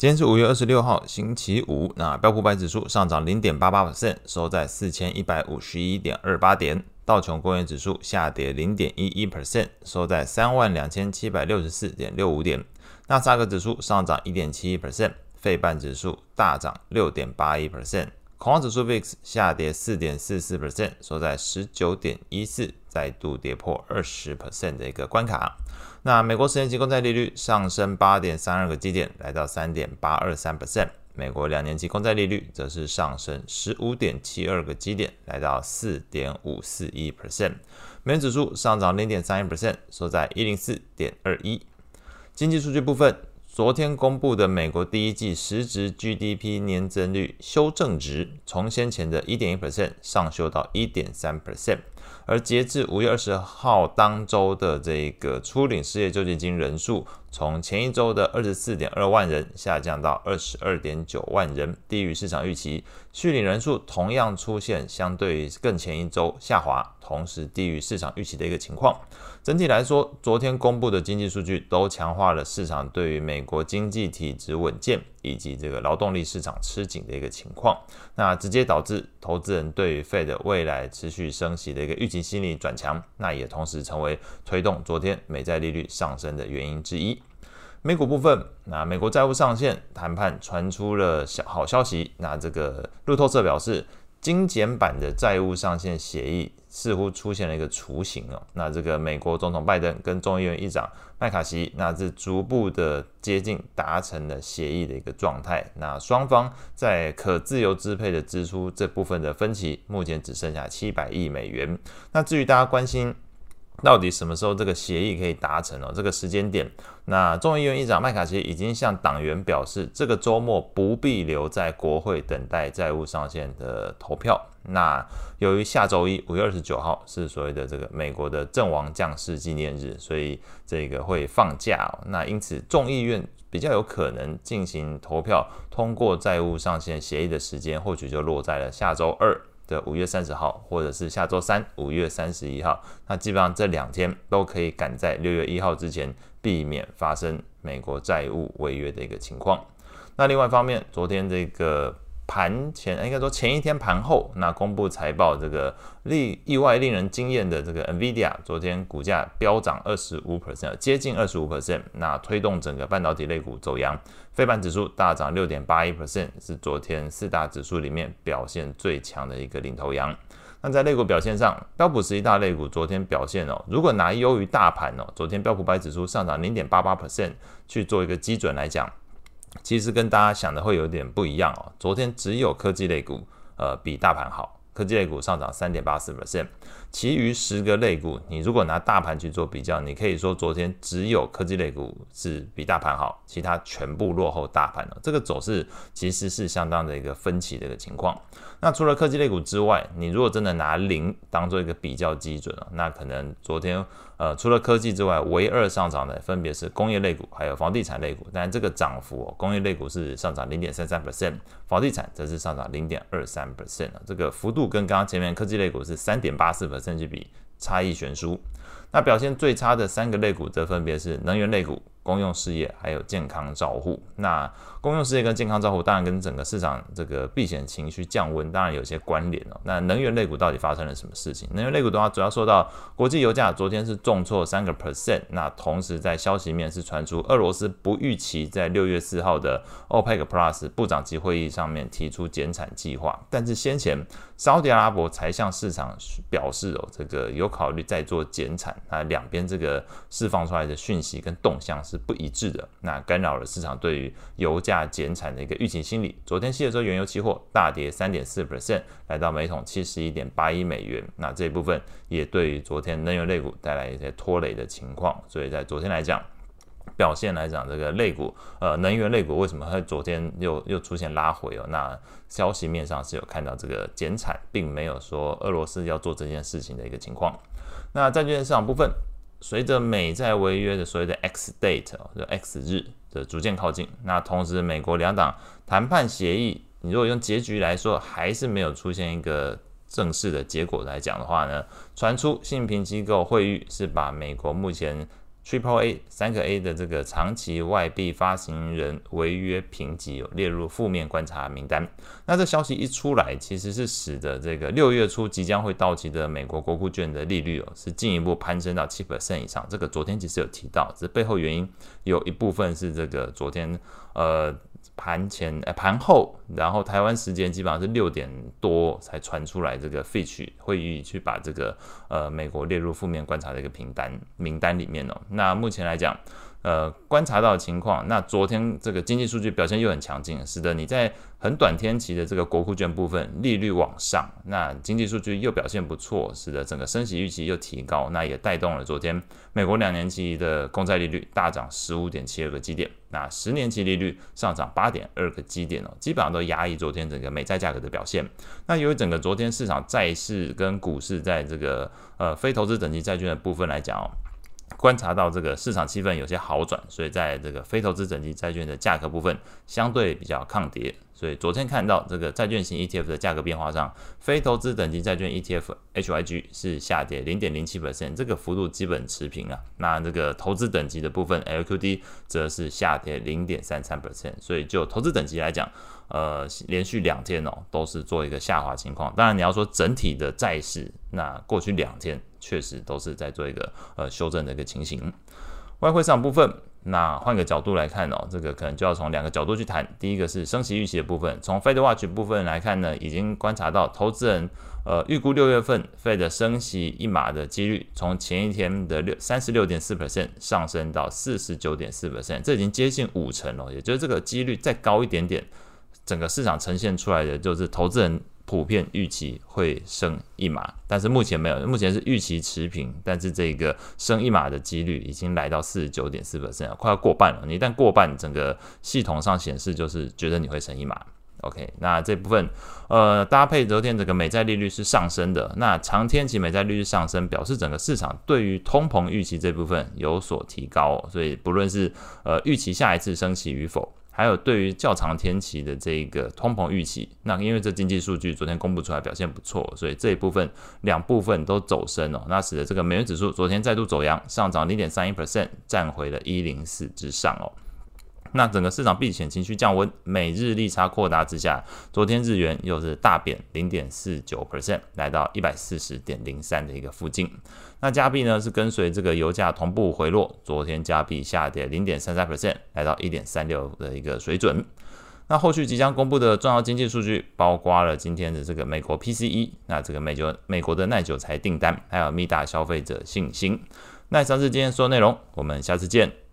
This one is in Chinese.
今天是五月二十六号，星期五。那标普百指数上涨零点八八 percent，收在四千一百五十一点二八点。道琼工业指数下跌零点一一 percent，收在三万两千七百六十四点六五点。纳斯达克指数上涨一点七一 percent，费半指数大涨六点八一 percent。恐慌指数 VIX 下跌四点四四 percent，收在十九点一四，再度跌破二十 percent 的一个关卡。那美国十年期公债利率上升八点三二个基点，来到三点八二三 percent。美国两年期公债利率则是上升十五点七二个基点，来到四点五四一 percent。美元指数上涨零点三一 percent，收在一零四点二一。经济数据部分。昨天公布的美国第一季实质 GDP 年增率修正值，从先前的一点一 percent 上修到一点三 percent 而截至五月二十号当周的这个初领失业救济金人数，从前一周的二十四点二万人下降到二十二点九万人，低于市场预期。续领人数同样出现相对于更前一周下滑，同时低于市场预期的一个情况。整体来说，昨天公布的经济数据都强化了市场对于美国经济体质稳健以及这个劳动力市场吃紧的一个情况。那直接导致投资人对于 Fed 未来持续升息的一个预期心理转强，那也同时成为推动昨天美债利率上升的原因之一。美股部分，那美国债务上限谈判传出了小好消息，那这个路透社表示。精简版的债务上限协议似乎出现了一个雏形哦，那这个美国总统拜登跟众议院议长麦卡锡，那是逐步的接近达成了协议的一个状态。那双方在可自由支配的支出这部分的分歧，目前只剩下七百亿美元。那至于大家关心。到底什么时候这个协议可以达成哦？这个时间点，那众议院议长麦卡锡已经向党员表示，这个周末不必留在国会等待债务上限的投票。那由于下周一五月二十九号是所谓的这个美国的阵亡将士纪念日，所以这个会放假哦。那因此众议院比较有可能进行投票通过债务上限协议的时间，或许就落在了下周二。的五月三十号，或者是下周三五月三十一号，那基本上这两天都可以赶在六月一号之前，避免发生美国债务违约的一个情况。那另外一方面，昨天这个。盘前应该说前一天盘后，那公布财报，这个令意外令人惊艳的这个 NVIDIA，昨天股价飙涨二十五 percent，接近二十五 percent，那推动整个半导体类股走扬，费半指数大涨六点八一 percent，是昨天四大指数里面表现最强的一个领头羊。那在类股表现上，标普十一大类股昨天表现哦，如果拿优于大盘哦，昨天标普百指数上涨零点八八 percent 去做一个基准来讲。其实跟大家想的会有点不一样哦。昨天只有科技类股，呃，比大盘好。科技类股上涨三点八四%其余十个类股，你如果拿大盘去做比较，你可以说昨天只有科技类股是比大盘好，其他全部落后大盘了。这个走势其实是相当的一个分歧的一个情况。那除了科技类股之外，你如果真的拿零当做一个比较基准，那可能昨天呃除了科技之外，唯二上涨的分别是工业类股还有房地产类股。但这个涨幅哦，工业类股是上涨零点三三 percent，房地产则是上涨零点二三 percent，这个幅度。跟刚刚前面科技类股是三点八四百甚至比，差异悬殊。那表现最差的三个类股则分别是能源类股。公用事业还有健康照护，那公用事业跟健康照护当然跟整个市场这个避险情绪降温当然有些关联哦。那能源类股到底发生了什么事情？能源类股的话，主要受到国际油价昨天是重挫三个 percent，那同时在消息面是传出俄罗斯不预期在六月四号的 OPEC Plus 部长级会议上面提出减产计划，但是先前沙特阿拉伯才向市场表示哦，这个有考虑再做减产，那两边这个释放出来的讯息跟动向是不一致的，那干扰了市场对于油价减产的一个预期心理。昨天西德州原油期货大跌三点四 percent，来到每桶七十一点八一美元。那这一部分也对于昨天能源类股带来一些拖累的情况。所以在昨天来讲，表现来讲，这个类股，呃，能源类股为什么会昨天又又出现拉回哦？那消息面上是有看到这个减产，并没有说俄罗斯要做这件事情的一个情况。那债券市场部分。随着美债违约的所谓的 X date，就 X 日的逐渐靠近，那同时美国两党谈判协议，你如果用结局来说，还是没有出现一个正式的结果来讲的话呢，传出信评机构会誉是把美国目前 Triple A 三个 A 的这个长期外币发行人违约评级有列入负面观察名单。那这消息一出来，其实是使得这个六月初即将会到期的美国国库券的利率哦，是进一步攀升到七 percent 以上。这个昨天其实有提到，这背后原因有一部分是这个昨天呃。盘前呃盘后，然后台湾时间基本上是六点多才传出来，这个 Fitch 会议去把这个呃美国列入负面观察的一个名单名单里面哦。那目前来讲。呃，观察到的情况，那昨天这个经济数据表现又很强劲，使得你在很短天期的这个国库券部分利率往上，那经济数据又表现不错，使得整个升息预期又提高，那也带动了昨天美国两年期的公债利率大涨十五点七二个基点，那十年期利率上涨八点二个基点哦，基本上都压抑昨天整个美债价格的表现。那由于整个昨天市场债市跟股市在这个呃非投资等级债券的部分来讲哦。观察到这个市场气氛有些好转，所以在这个非投资等级债券的价格部分相对比较抗跌。所以昨天看到这个债券型 ETF 的价格变化上，非投资等级债券 ETF HYG 是下跌零点零七 percent，这个幅度基本持平啊。那这个投资等级的部分 LQD 则是下跌零点三三 percent。所以就投资等级来讲，呃，连续两天哦都是做一个下滑情况。当然你要说整体的债市，那过去两天。确实都是在做一个呃修正的一个情形。外汇市场部分，那换个角度来看哦，这个可能就要从两个角度去谈。第一个是升息预期的部分，从 Fed Watch 部分来看呢，已经观察到投资人呃预估六月份 Fed 升息一码的几率，从前一天的六三十六点四 percent 上升到四十九点四 percent，这已经接近五成了。也就是这个几率再高一点点，整个市场呈现出来的就是投资人。普遍预期会升一码，但是目前没有，目前是预期持平，但是这个升一码的几率已经来到四十九点四 percent，快要过半了。你一旦过半，整个系统上显示就是觉得你会升一码。OK，那这部分呃搭配昨天这个美债利率是上升的，那长天期美债利率上升，表示整个市场对于通膨预期这部分有所提高，所以不论是呃预期下一次升息与否。还有对于较长天期的这个通膨预期，那因为这经济数据昨天公布出来表现不错，所以这一部分两部分都走升哦，那使得这个美元指数昨天再度走阳，上涨零点三一 percent，站回了一零四之上哦。那整个市场避险情绪降温，美日利差扩大之下，昨天日元又是大贬零点四九 percent，来到一百四十点零三的一个附近。那加币呢是跟随这个油价同步回落，昨天加币下跌零点三三 percent，来到一点三六的一个水准。那后续即将公布的重要经济数据，包括了今天的这个美国 PCE，那这个美酒美国的耐久财订单，还有密大消费者信心。那以上是今天所有内容，我们下次见。